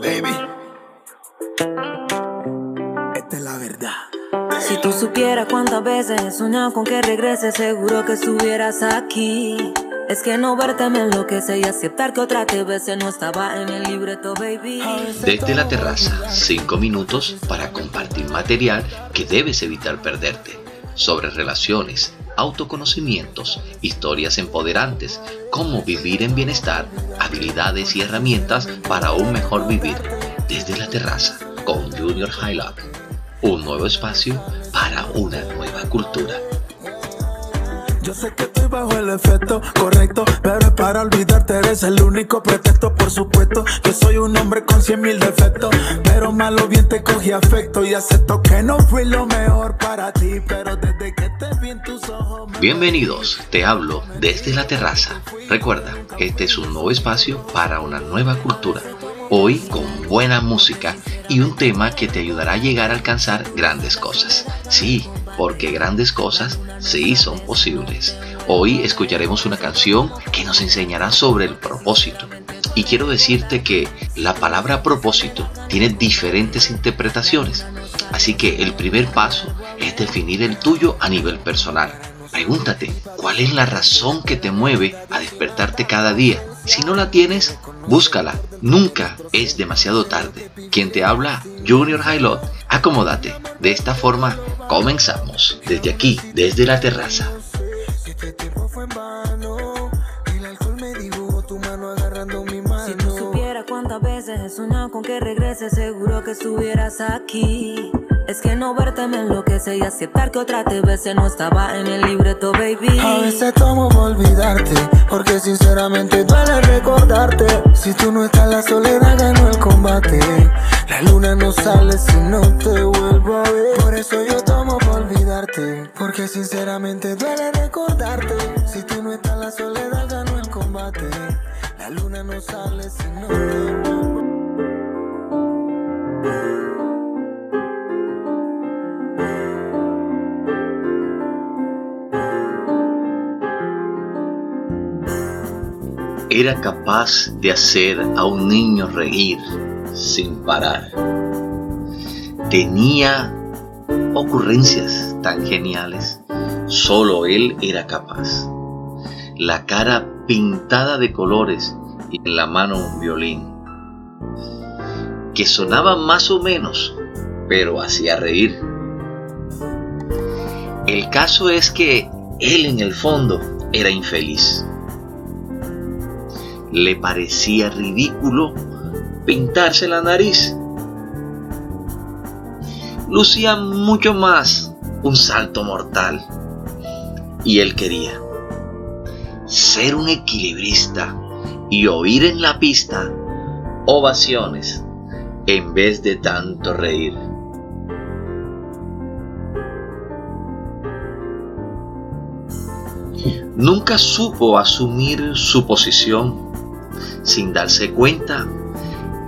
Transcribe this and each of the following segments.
baby. Esta es la verdad. Si tú supieras cuántas veces he soñado con que regreses, seguro que estuvieras aquí. Es que no verte me enloquece y aceptar que otra te veces no estaba en el libreto, baby. Desde la terraza, 5 minutos para compartir material que debes evitar perderte sobre relaciones, autoconocimientos, historias empoderantes, cómo vivir en bienestar, habilidades y herramientas para un mejor vivir. Desde la terraza con Junior Highlock. Un nuevo espacio para una nueva cultura. Yo sé que estoy bajo el efecto correcto, pero es para olvidarte, eres el único pretexto. Por supuesto que soy un hombre con cien mil defectos, pero malo bien te cogí afecto y acepto que no fui lo mejor para ti, pero desde que te vi en tus ojos. Bienvenidos, te hablo desde la terraza. Recuerda, este es un nuevo espacio para una nueva cultura. Hoy con buena música y un tema que te ayudará a llegar a alcanzar grandes cosas. Sí, porque grandes cosas sí son posibles. Hoy escucharemos una canción que nos enseñará sobre el propósito. Y quiero decirte que la palabra propósito tiene diferentes interpretaciones. Así que el primer paso es definir el tuyo a nivel personal. Pregúntate, ¿cuál es la razón que te mueve a despertarte cada día? Si no la tienes, búscala. Nunca es demasiado tarde. Quien te habla, Junior Highlight, acomódate. De esta forma, comenzamos. Desde aquí, desde la terraza. Veces he soñado con que regreses, seguro que estuvieras aquí. Es que no verte me enloquece y aceptar que otra te no estaba en el libreto, baby. A veces tomo por olvidarte, porque sinceramente duele recordarte. Si tú no estás, la soledad ganó el combate. La luna no sale si no te vuelvo a ver. Por eso yo tomo por olvidarte, porque sinceramente duele recordarte. Si tú no estás, la soledad ganó el combate. La luna no sale si no te vuelvo a ver. Era capaz de hacer a un niño reír sin parar. Tenía ocurrencias tan geniales. Solo él era capaz. La cara pintada de colores y en la mano un violín. Que sonaba más o menos, pero hacía reír. El caso es que él en el fondo era infeliz. Le parecía ridículo pintarse la nariz. Lucía mucho más un salto mortal. Y él quería ser un equilibrista y oír en la pista ovaciones en vez de tanto reír. Nunca supo asumir su posición sin darse cuenta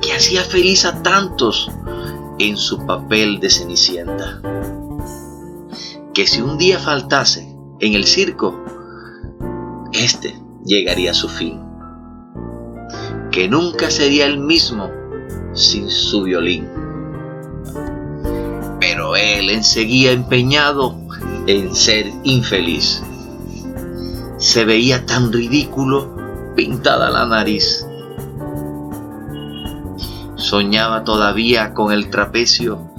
que hacía feliz a tantos en su papel de cenicienta. Que si un día faltase en el circo, este llegaría a su fin. Que nunca sería el mismo sin su violín. Pero él seguía empeñado en ser infeliz. Se veía tan ridículo pintada la nariz. Soñaba todavía con el trapecio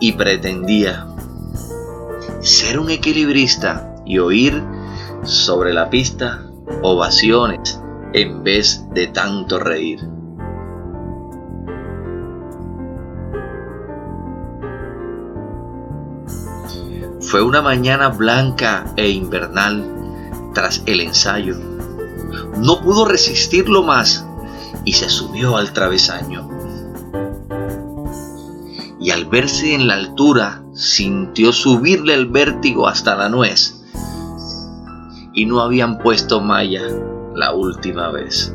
y pretendía ser un equilibrista y oír sobre la pista ovaciones en vez de tanto reír. Fue una mañana blanca e invernal tras el ensayo. No pudo resistirlo más y se subió al travesaño. Y al verse en la altura, sintió subirle el vértigo hasta la nuez. Y no habían puesto malla la última vez.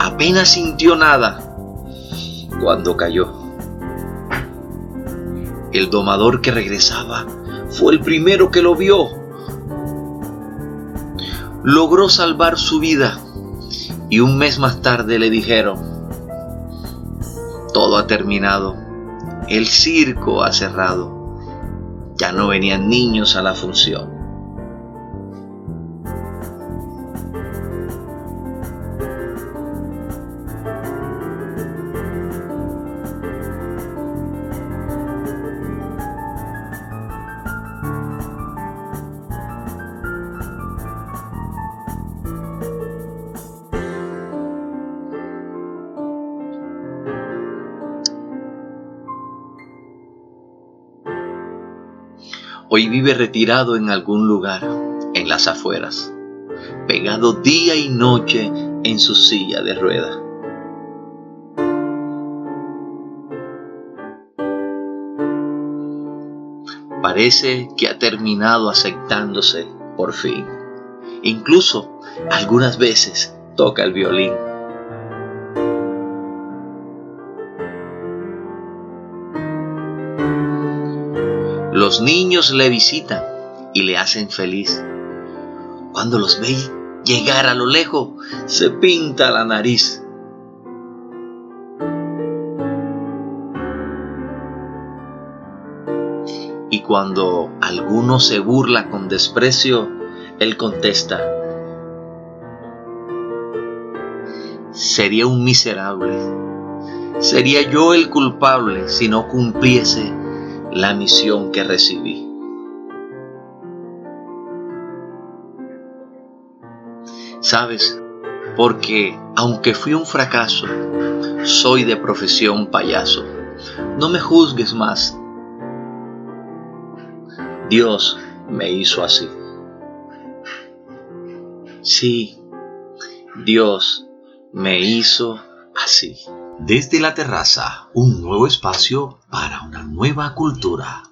Apenas sintió nada cuando cayó. El domador que regresaba fue el primero que lo vio. logró salvar su vida y un mes más tarde le dijeron, todo ha terminado, el circo ha cerrado, ya no venían niños a la función. Hoy vive retirado en algún lugar, en las afueras, pegado día y noche en su silla de rueda. Parece que ha terminado aceptándose por fin. Incluso algunas veces toca el violín. Los niños le visitan y le hacen feliz. Cuando los ve llegar a lo lejos, se pinta la nariz. Y cuando alguno se burla con desprecio, él contesta, sería un miserable, sería yo el culpable si no cumpliese la misión que recibí. ¿Sabes? Porque aunque fui un fracaso, soy de profesión payaso. No me juzgues más. Dios me hizo así. Sí, Dios me hizo así. Desde la terraza, un nuevo espacio para una nueva cultura.